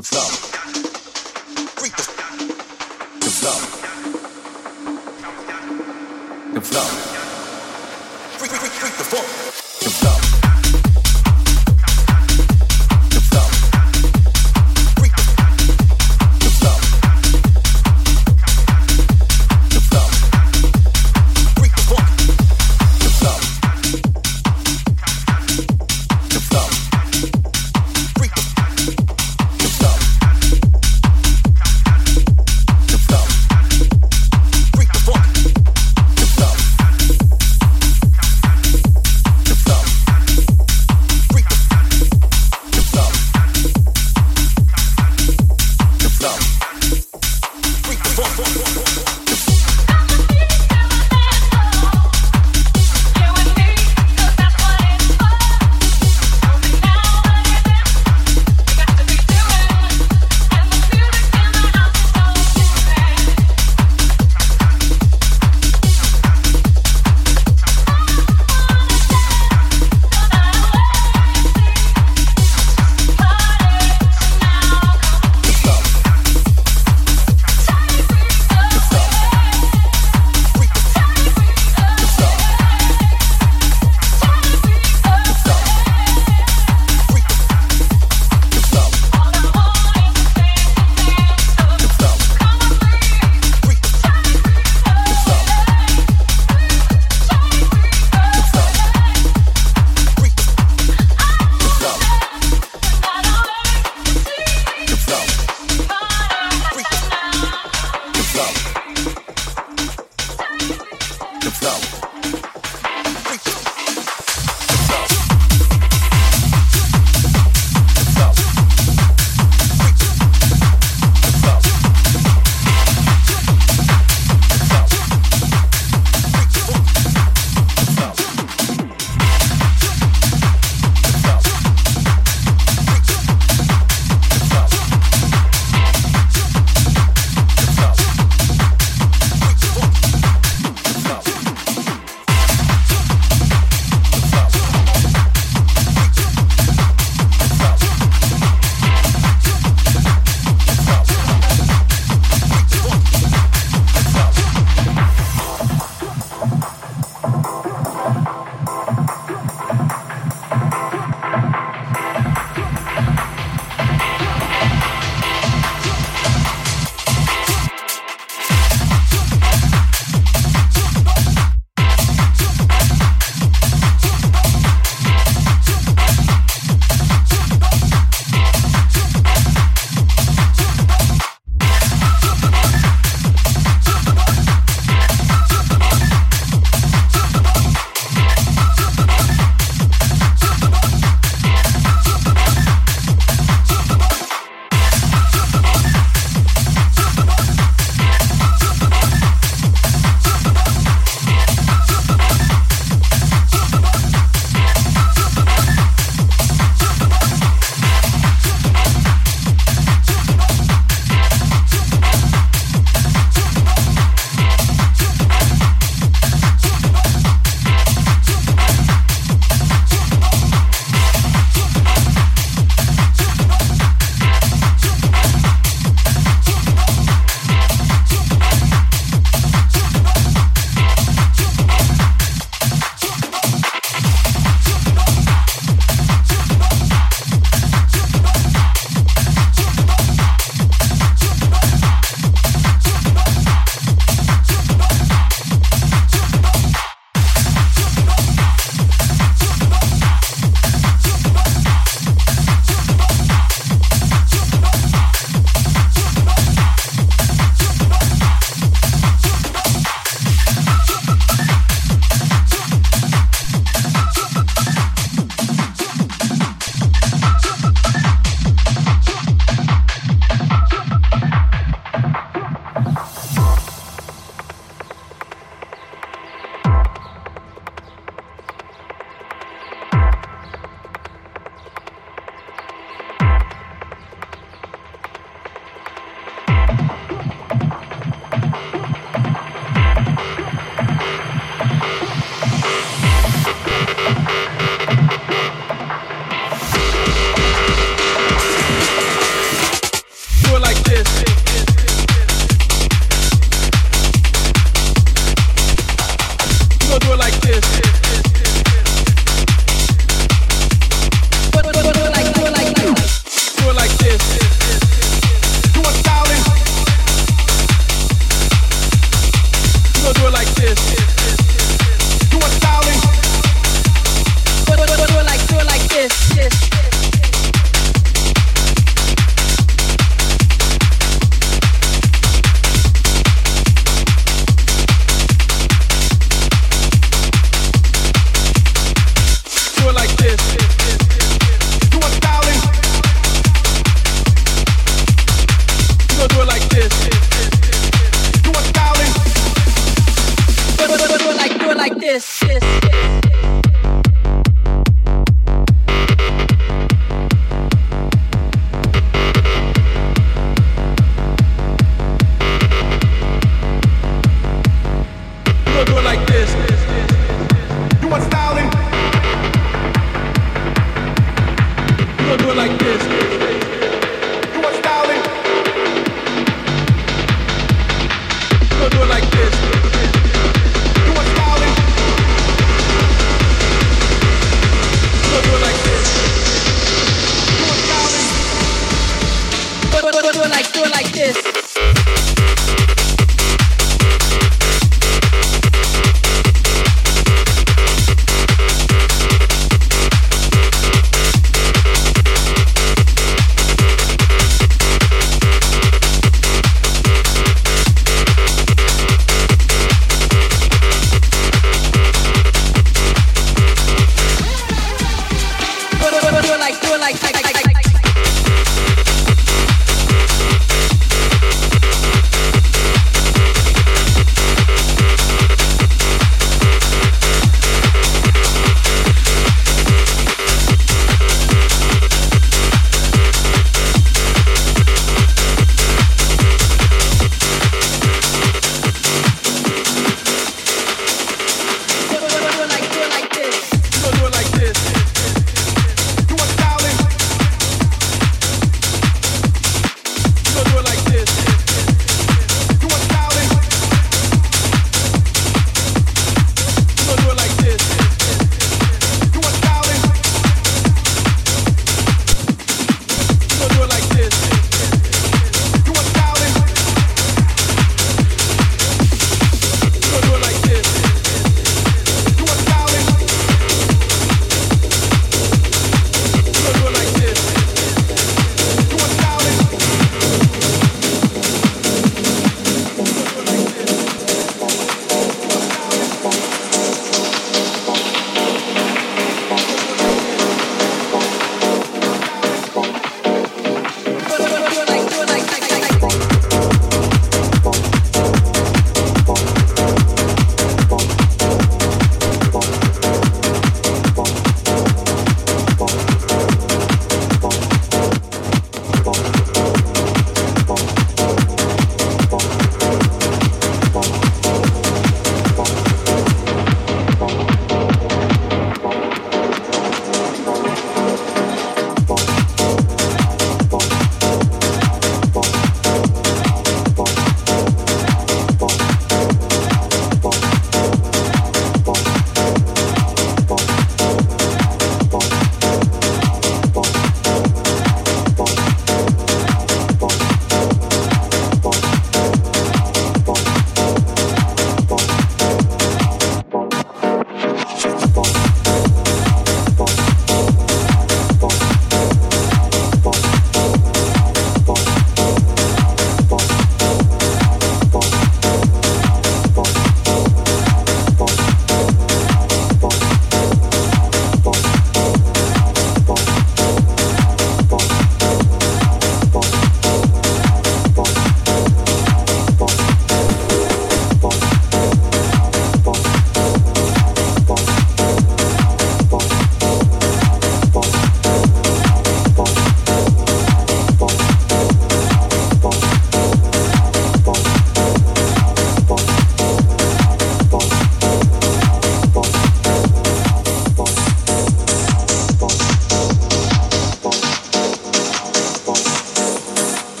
the flow. Freak the, the flow. The flow. Freak, freak, freak the flow.